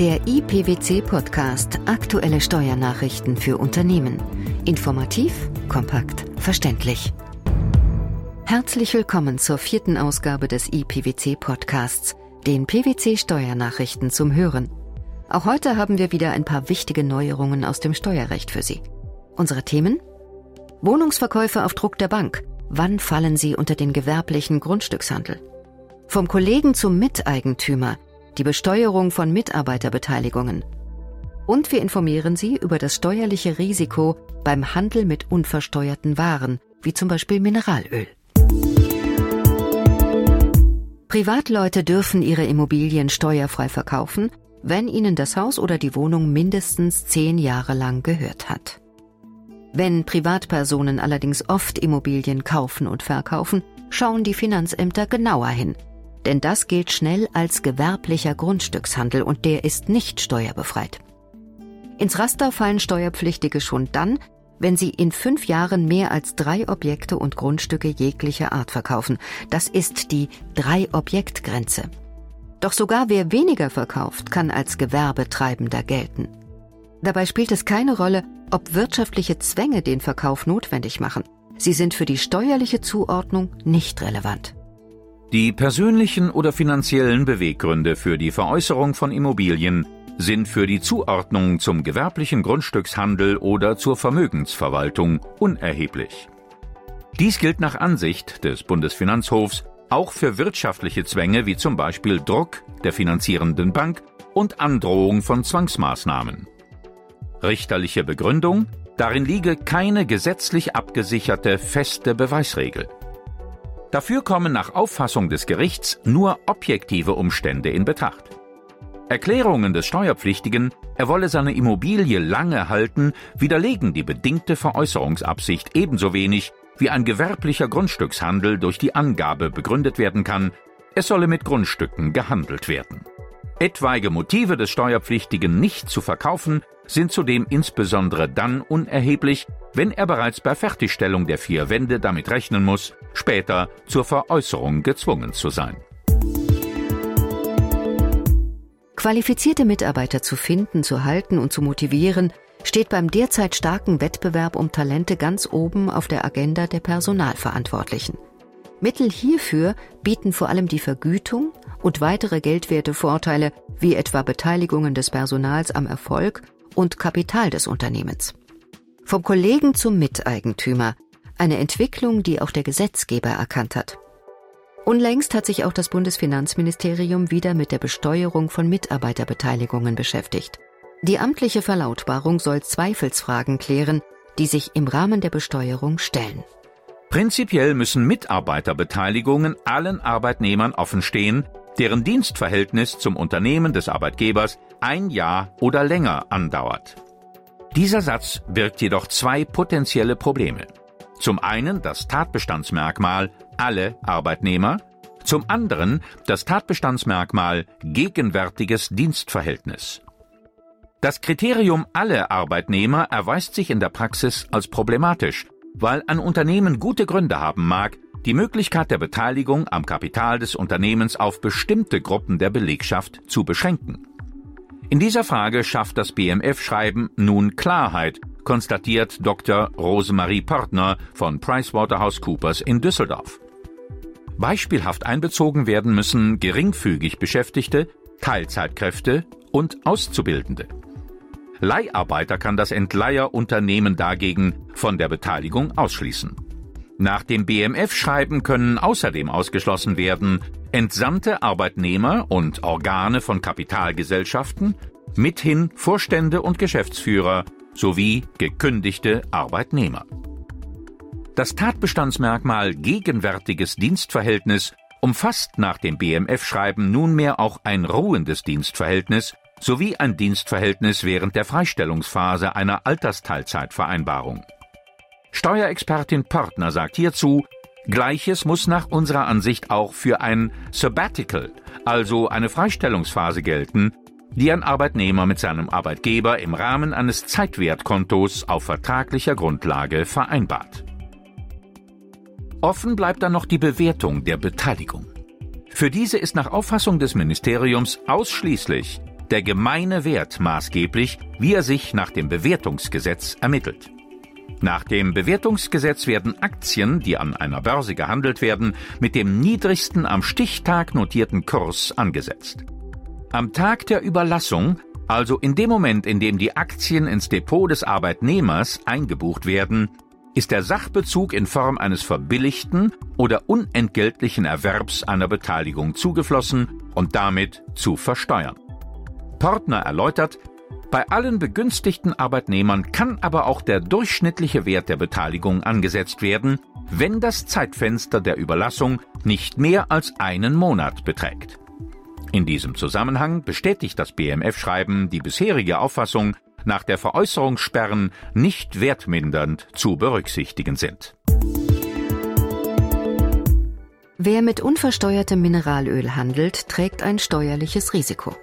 Der IPWC Podcast Aktuelle Steuernachrichten für Unternehmen. Informativ, kompakt, verständlich. Herzlich willkommen zur vierten Ausgabe des IPWC Podcasts, den PWC Steuernachrichten zum Hören. Auch heute haben wir wieder ein paar wichtige Neuerungen aus dem Steuerrecht für Sie. Unsere Themen? Wohnungsverkäufe auf Druck der Bank. Wann fallen sie unter den gewerblichen Grundstückshandel? Vom Kollegen zum Miteigentümer die Besteuerung von Mitarbeiterbeteiligungen. Und wir informieren Sie über das steuerliche Risiko beim Handel mit unversteuerten Waren, wie zum Beispiel Mineralöl. Privatleute dürfen ihre Immobilien steuerfrei verkaufen, wenn ihnen das Haus oder die Wohnung mindestens zehn Jahre lang gehört hat. Wenn Privatpersonen allerdings oft Immobilien kaufen und verkaufen, schauen die Finanzämter genauer hin – denn das gilt schnell als gewerblicher Grundstückshandel und der ist nicht steuerbefreit. Ins Raster fallen Steuerpflichtige schon dann, wenn sie in fünf Jahren mehr als drei Objekte und Grundstücke jeglicher Art verkaufen. Das ist die Drei-Objekt-Grenze. Doch sogar wer weniger verkauft, kann als Gewerbetreibender gelten. Dabei spielt es keine Rolle, ob wirtschaftliche Zwänge den Verkauf notwendig machen. Sie sind für die steuerliche Zuordnung nicht relevant. Die persönlichen oder finanziellen Beweggründe für die Veräußerung von Immobilien sind für die Zuordnung zum gewerblichen Grundstückshandel oder zur Vermögensverwaltung unerheblich. Dies gilt nach Ansicht des Bundesfinanzhofs auch für wirtschaftliche Zwänge wie zum Beispiel Druck der finanzierenden Bank und Androhung von Zwangsmaßnahmen. Richterliche Begründung Darin liege keine gesetzlich abgesicherte feste Beweisregel. Dafür kommen nach Auffassung des Gerichts nur objektive Umstände in Betracht. Erklärungen des Steuerpflichtigen, er wolle seine Immobilie lange halten, widerlegen die bedingte Veräußerungsabsicht ebenso wenig, wie ein gewerblicher Grundstückshandel durch die Angabe begründet werden kann, es solle mit Grundstücken gehandelt werden. Etwaige Motive des Steuerpflichtigen nicht zu verkaufen sind zudem insbesondere dann unerheblich, wenn er bereits bei Fertigstellung der vier Wände damit rechnen muss, später zur Veräußerung gezwungen zu sein. Qualifizierte Mitarbeiter zu finden, zu halten und zu motivieren, steht beim derzeit starken Wettbewerb um Talente ganz oben auf der Agenda der Personalverantwortlichen. Mittel hierfür bieten vor allem die Vergütung und weitere geldwerte Vorteile wie etwa Beteiligungen des Personals am Erfolg und Kapital des Unternehmens. Vom Kollegen zum Miteigentümer, eine Entwicklung, die auch der Gesetzgeber erkannt hat. Unlängst hat sich auch das Bundesfinanzministerium wieder mit der Besteuerung von Mitarbeiterbeteiligungen beschäftigt. Die amtliche Verlautbarung soll Zweifelsfragen klären, die sich im Rahmen der Besteuerung stellen. Prinzipiell müssen Mitarbeiterbeteiligungen allen Arbeitnehmern offenstehen, deren Dienstverhältnis zum Unternehmen des Arbeitgebers ein Jahr oder länger andauert. Dieser Satz birgt jedoch zwei potenzielle Probleme. Zum einen das Tatbestandsmerkmal alle Arbeitnehmer, zum anderen das Tatbestandsmerkmal gegenwärtiges Dienstverhältnis. Das Kriterium alle Arbeitnehmer erweist sich in der Praxis als problematisch, weil ein Unternehmen gute Gründe haben mag, die Möglichkeit der Beteiligung am Kapital des Unternehmens auf bestimmte Gruppen der Belegschaft zu beschränken. In dieser Frage schafft das BMF-Schreiben nun Klarheit, konstatiert Dr. Rosemarie Partner von PricewaterhouseCoopers in Düsseldorf. Beispielhaft einbezogen werden müssen geringfügig Beschäftigte, Teilzeitkräfte und Auszubildende. Leiharbeiter kann das Entleiherunternehmen dagegen von der Beteiligung ausschließen. Nach dem BMF-Schreiben können außerdem ausgeschlossen werden entsandte Arbeitnehmer und Organe von Kapitalgesellschaften, mithin Vorstände und Geschäftsführer sowie gekündigte Arbeitnehmer. Das Tatbestandsmerkmal gegenwärtiges Dienstverhältnis umfasst nach dem BMF-Schreiben nunmehr auch ein ruhendes Dienstverhältnis sowie ein Dienstverhältnis während der Freistellungsphase einer Altersteilzeitvereinbarung. Steuerexpertin Partner sagt hierzu, Gleiches muss nach unserer Ansicht auch für ein Sabbatical, also eine Freistellungsphase gelten, die ein Arbeitnehmer mit seinem Arbeitgeber im Rahmen eines Zeitwertkontos auf vertraglicher Grundlage vereinbart. Offen bleibt dann noch die Bewertung der Beteiligung. Für diese ist nach Auffassung des Ministeriums ausschließlich der gemeine Wert maßgeblich, wie er sich nach dem Bewertungsgesetz ermittelt. Nach dem Bewertungsgesetz werden Aktien, die an einer Börse gehandelt werden, mit dem niedrigsten am Stichtag notierten Kurs angesetzt. Am Tag der Überlassung, also in dem Moment, in dem die Aktien ins Depot des Arbeitnehmers eingebucht werden, ist der Sachbezug in Form eines verbilligten oder unentgeltlichen Erwerbs einer Beteiligung zugeflossen und damit zu versteuern. Portner erläutert, bei allen begünstigten Arbeitnehmern kann aber auch der durchschnittliche Wert der Beteiligung angesetzt werden, wenn das Zeitfenster der Überlassung nicht mehr als einen Monat beträgt. In diesem Zusammenhang bestätigt das BMF-Schreiben die bisherige Auffassung, nach der Veräußerungssperren nicht wertmindernd zu berücksichtigen sind. Wer mit unversteuertem Mineralöl handelt, trägt ein steuerliches Risiko.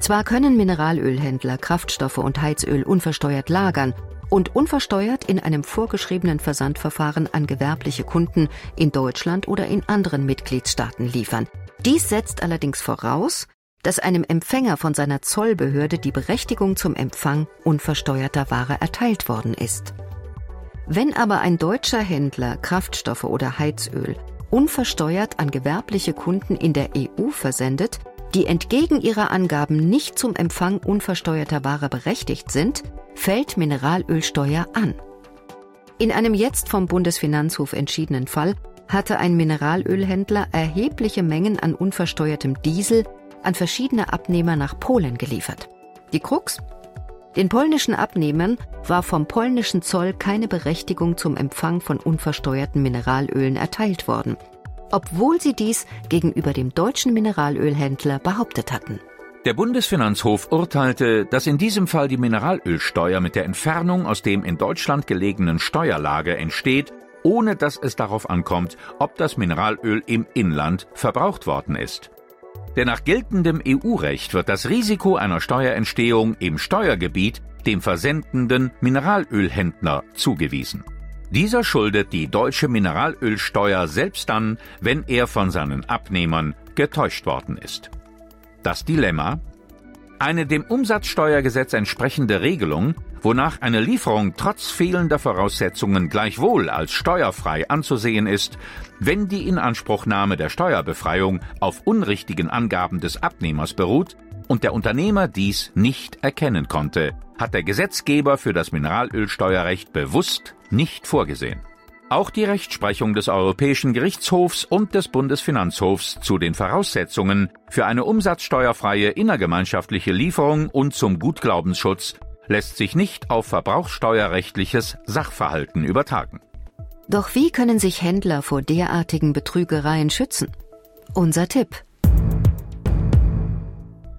Zwar können Mineralölhändler Kraftstoffe und Heizöl unversteuert lagern und unversteuert in einem vorgeschriebenen Versandverfahren an gewerbliche Kunden in Deutschland oder in anderen Mitgliedstaaten liefern. Dies setzt allerdings voraus, dass einem Empfänger von seiner Zollbehörde die Berechtigung zum Empfang unversteuerter Ware erteilt worden ist. Wenn aber ein deutscher Händler Kraftstoffe oder Heizöl unversteuert an gewerbliche Kunden in der EU versendet, die entgegen ihrer Angaben nicht zum Empfang unversteuerter Ware berechtigt sind, fällt Mineralölsteuer an. In einem jetzt vom Bundesfinanzhof entschiedenen Fall hatte ein Mineralölhändler erhebliche Mengen an unversteuertem Diesel an verschiedene Abnehmer nach Polen geliefert. Die Krux? Den polnischen Abnehmern war vom polnischen Zoll keine Berechtigung zum Empfang von unversteuerten Mineralölen erteilt worden obwohl sie dies gegenüber dem deutschen Mineralölhändler behauptet hatten. Der Bundesfinanzhof urteilte, dass in diesem Fall die Mineralölsteuer mit der Entfernung aus dem in Deutschland gelegenen Steuerlager entsteht, ohne dass es darauf ankommt, ob das Mineralöl im Inland verbraucht worden ist. Denn nach geltendem EU-Recht wird das Risiko einer Steuerentstehung im Steuergebiet dem versendenden Mineralölhändler zugewiesen. Dieser schuldet die deutsche Mineralölsteuer selbst dann, wenn er von seinen Abnehmern getäuscht worden ist. Das Dilemma? Eine dem Umsatzsteuergesetz entsprechende Regelung, wonach eine Lieferung trotz fehlender Voraussetzungen gleichwohl als steuerfrei anzusehen ist, wenn die Inanspruchnahme der Steuerbefreiung auf unrichtigen Angaben des Abnehmers beruht und der Unternehmer dies nicht erkennen konnte, hat der Gesetzgeber für das Mineralölsteuerrecht bewusst nicht vorgesehen. Auch die Rechtsprechung des Europäischen Gerichtshofs und des Bundesfinanzhofs zu den Voraussetzungen für eine umsatzsteuerfreie innergemeinschaftliche Lieferung und zum Gutglaubensschutz lässt sich nicht auf verbrauchssteuerrechtliches Sachverhalten übertragen. Doch wie können sich Händler vor derartigen Betrügereien schützen? Unser Tipp.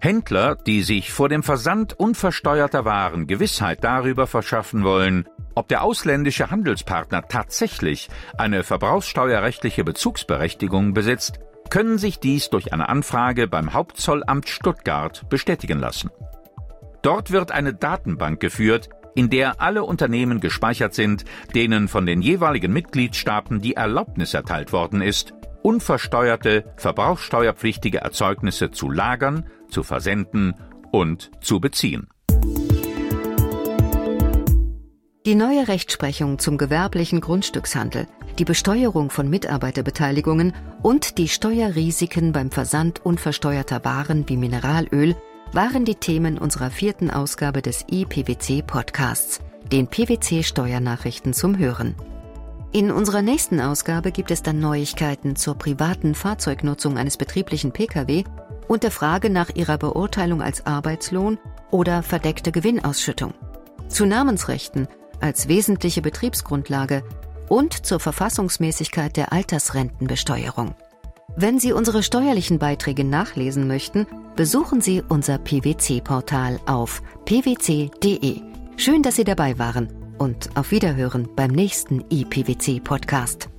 Händler, die sich vor dem Versand unversteuerter Waren Gewissheit darüber verschaffen wollen, ob der ausländische Handelspartner tatsächlich eine verbrauchssteuerrechtliche Bezugsberechtigung besitzt, können sich dies durch eine Anfrage beim Hauptzollamt Stuttgart bestätigen lassen. Dort wird eine Datenbank geführt, in der alle Unternehmen gespeichert sind, denen von den jeweiligen Mitgliedstaaten die Erlaubnis erteilt worden ist, unversteuerte, verbrauchssteuerpflichtige Erzeugnisse zu lagern, zu versenden und zu beziehen. Die neue Rechtsprechung zum gewerblichen Grundstückshandel, die Besteuerung von Mitarbeiterbeteiligungen und die Steuerrisiken beim Versand unversteuerter Waren wie Mineralöl waren die Themen unserer vierten Ausgabe des IPWC Podcasts, den PWC Steuernachrichten zum Hören. In unserer nächsten Ausgabe gibt es dann Neuigkeiten zur privaten Fahrzeugnutzung eines betrieblichen Pkw und der Frage nach ihrer Beurteilung als Arbeitslohn oder verdeckte Gewinnausschüttung. Zu Namensrechten als wesentliche Betriebsgrundlage und zur Verfassungsmäßigkeit der Altersrentenbesteuerung. Wenn Sie unsere steuerlichen Beiträge nachlesen möchten, besuchen Sie unser PwC-Portal auf pwc.de. Schön, dass Sie dabei waren und auf Wiederhören beim nächsten IPWC-Podcast.